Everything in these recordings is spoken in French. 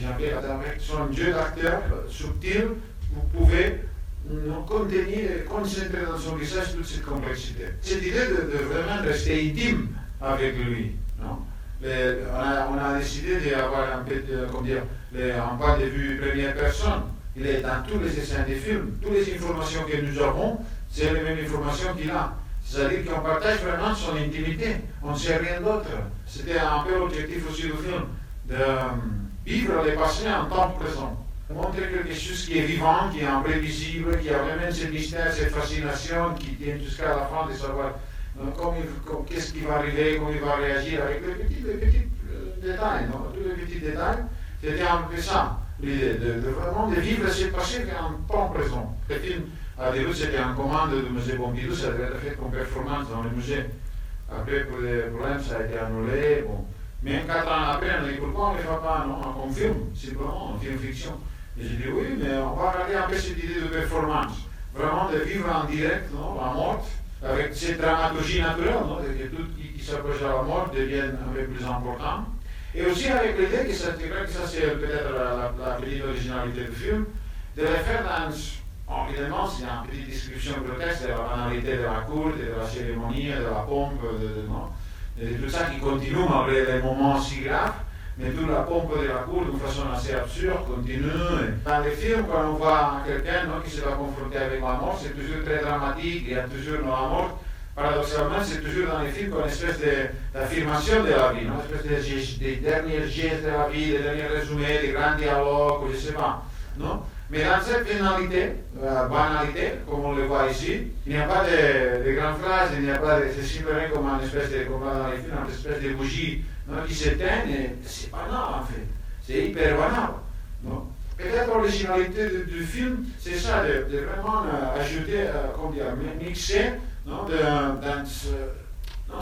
Jean-Pierre, avec son jeu d'acteur subtil, vous pouvez contenir et concentrer dans son visage toute cette complexité. Cette idée de, vraiment rester intime avec lui. Non? On, a, décidé d'avoir un, peu de, dire, un point de vue première personne. Il est dans tous les essais des films. Toutes les informations que nous avons, c'est les mêmes informations qu'il a. C'est-à-dire qu'on partage vraiment son intimité. On ne sait rien d'autre. C'était un peu l'objectif aussi du film, de euh, vivre les passés en temps présent. Montrer quelque chose qui est vivant, qui est imprévisible, qui a vraiment ce mystère, cette fascination qui tient jusqu'à la fin de savoir qu'est-ce qui va arriver, comment il va réagir avec les petits, les petits euh, détails, non? Tous les petits détails. C'était un peu ça, l'idée de, vraiment de vivre ce passé en temps présent. Le film, à début, c'était en commande du musée Pompidou, ça devait être fait comme performance dans le musée. Après, pour des problèmes, ça a été annulé. Bon. Mais quatre ans après, on a pourquoi on ne fait pas non, comme film, simplement, en film fiction. Et j'ai dit oui, mais on va regarder un peu cette idée de performance. Vraiment de vivre en direct non, la mort avec cette dramaturgie naturelle, que tout qui, s'approche de la mort devienne un peu plus important. Et aussi avec l'idée que ça, c'est peut-être la, la, petite originalité du film, de le faire dans, évidemment, c'est une petite description grotesque de la banalité de la cour, de la cérémonie, de la pompe, de, de, de tout ça qui continue malgré les moments si graves toute la pompe de la cour d'une façon assez absurde continue. Dans les films, quand on voit quelqu'un qui se va confronter avec la mort, c'est toujours très dramatique, il y a toujours la mort. Paradoxalement, c'est toujours dans les films une espèce d'affirmation de, la vie, une espèce de, de, derniers gestes de la vie, des derniers résumés, des grands dialogues, je ne sais pas. Non mais dans cette finalité, la banalité, comme on le voit ici, il n'y a pas de, de grandes phrases, il n'y a pas de. C'est simplement comme une espèce de, comme dans les films, une espèce de bougie non, qui s'éteignent, et c'est banal en fait. C'est hyper banal. Peut-être l'originalité du, film, c'est ça, de, de vraiment euh, ajouter, euh, dire, mixer non, dans, ce,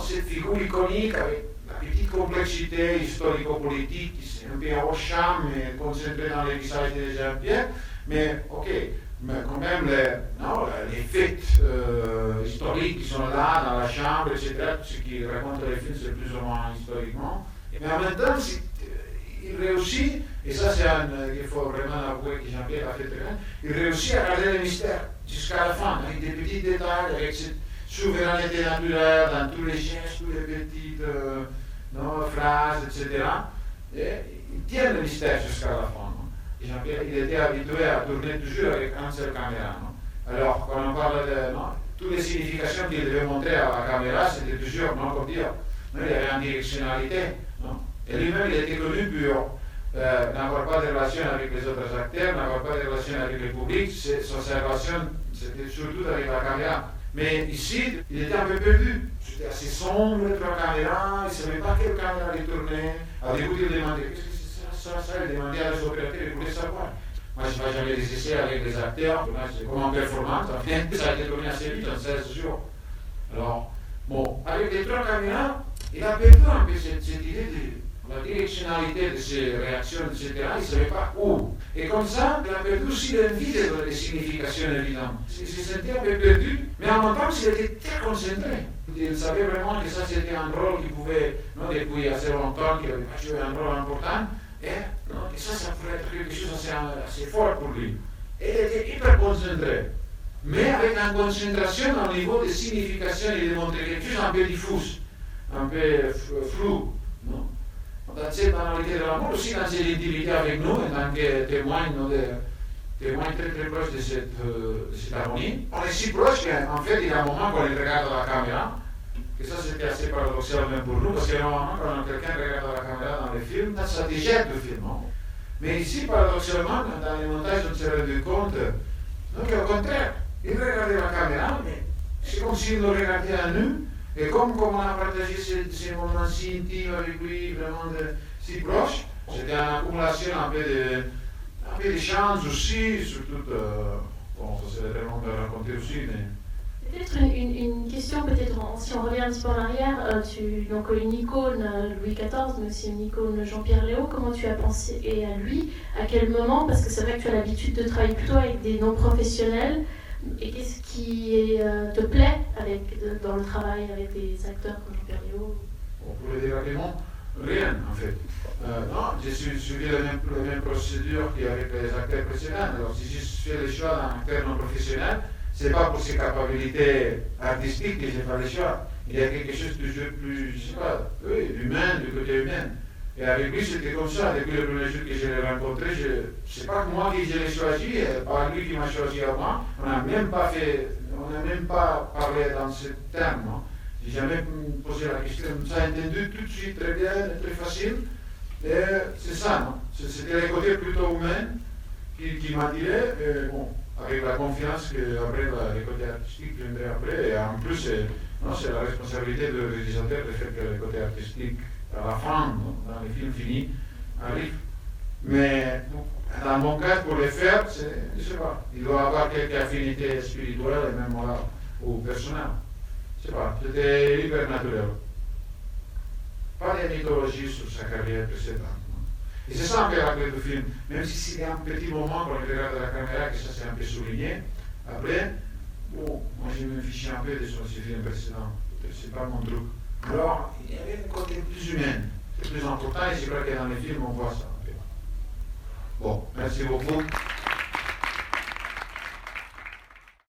cette figure iconique avec la petite complexité historico-politique qui est un peu charme et concentrée dans les visages des Jean-Pierre, mais ok, mais quand même les, non, les faits euh, historiques qui sont là la chambre, ce qui raconte les films, c'est plus ou moins historiquement. Mais en même temps, il réussit, et ça c'est un qu'il faut vraiment avouer que Jean-Pierre a fait très bien, il réussit à garder le mystère jusqu'à la fin, avec des petits détails, avec cette souveraineté naturelle dans tous les gestes, toutes les petites euh, phrases, etc. Et il tient le mystère jusqu'à la fin il était habitué à tourner toujours avec un seul caméra. Alors, quand on parle de toutes les significations qu'il devait montrer à la caméra, c'était toujours, non, comme dire, il y avait une directionnalité. Et lui-même, il était connu pour euh, n'avoir pas de relation avec les autres acteurs, n'avoir pas de relation avec le public. Son relation, c'était surtout avec la caméra. Mais ici, il était un peu perdu. C'était assez sombre, la caméra, il ne savait pas quelle caméra il tournait. À début, il demandait ça, ça, il demandait à les opérateurs, il voulait savoir. Moi, je n'ai jamais les essais avec les acteurs, c'est comme en performance, ça a été tourné assez vite, en 16 jours. Alors, bon, avec les trois caméras, il a perdu un peu cette, idée de la directionnalité de ses réactions, etc. Il ne savait pas où. Et comme ça, il a perdu aussi l'envie de les significations évidentes. Il se sentait un peu perdu, mais en même temps, il était très concentré. Il savait vraiment que ça, c'était un rôle qui pouvait, non, depuis assez longtemps, qu'il avait joué un rôle important. Et, et ça, ça pourrait être quelque chose assez fort pour lui. Et il était hyper concentré. Mais avec une concentration au niveau de signification et de montrer quelque chose un peu diffus, un peu flou. Non dans cette banalité de l'amour, aussi dans cette intimité avec nous, en tant que témoin, de, témoin très très proche de cette, euh, de cette harmonie. On est si proche qu'en fait, il y a un moment qu'on il regarde la caméra, que ça c'était assez paradoxal même pour nous, parce que normalement, quand quelqu'un regarde la caméra dans les films, ça déjette le film. Mais ici, paradoxalement, dans les montages, on s'est rendu compte, donc au contraire, il regardait la caméra, mais c'est comme s'il nous regardait à nous, et comme, comme on a partagé ces, moments si intimes avec lui, vraiment de, si proches, c'était une accumulation un peu de, un peu de chance aussi, surtout, euh, bon, ça serait vraiment de raconter aussi, mais Peut-être une, question, peut-être si on revient un petit peu en arrière, euh, tu, donc une icône euh, Louis XIV, mais aussi une icône Jean-Pierre Léo, comment tu as pensé à lui À quel moment Parce que c'est vrai que tu as l'habitude de travailler plutôt avec des non-professionnels. Et qu'est-ce qui euh, te plaît dans le travail avec des acteurs comme Jean-Pierre Léo? Pour le dire Rien, en fait. Euh, non, j'ai suivi la même, procédure qu'avec les acteurs précédents. Alors, si je fais le choix d'un acteur non professionnel, ce n'est pas pour ses capacités artistiques que j'ai fait le choix. Il y a quelque chose de plus, je sais pas, oui, humain, du côté humain. Et avec lui, c'était comme ça. Depuis le premier jour que je l'ai rencontré, je sais pas moi qui l'ai choisi, pas lui qui m'a choisi à moi. On n'a même pas fait, on n'a même pas parlé dans ce terme. J'ai jamais posé la question. Ça a entendu tout de suite très bien, très facile. Et c'est ça, non C'était le côté plutôt humain qui, m'a tiré. bon, avec la confiance que après le côté artistique viendrait après. Et en plus, c'est la responsabilité du réalisateur de faire que le côté artistique à la fin, dans les films finis, arrive. Mais dans mon cas, pour le faire, je sais pas, il doit avoir quelques affinités spirituelles et même ou personnelles. Je sais pas, c'était hyper naturel. Pas de mythologie sur sa carrière précédente. Et c'est ça la clé du film, même si c'est un petit moment quand on regarde la caméra que ça s'est un peu souligné. Après, bon, moi je me fichais un peu de son film précédent. C'est pas mon truc. Alors, il y avait un côté plus humain, c'est plus important et c'est vrai que dans les films on voit ça. Bon, merci beaucoup.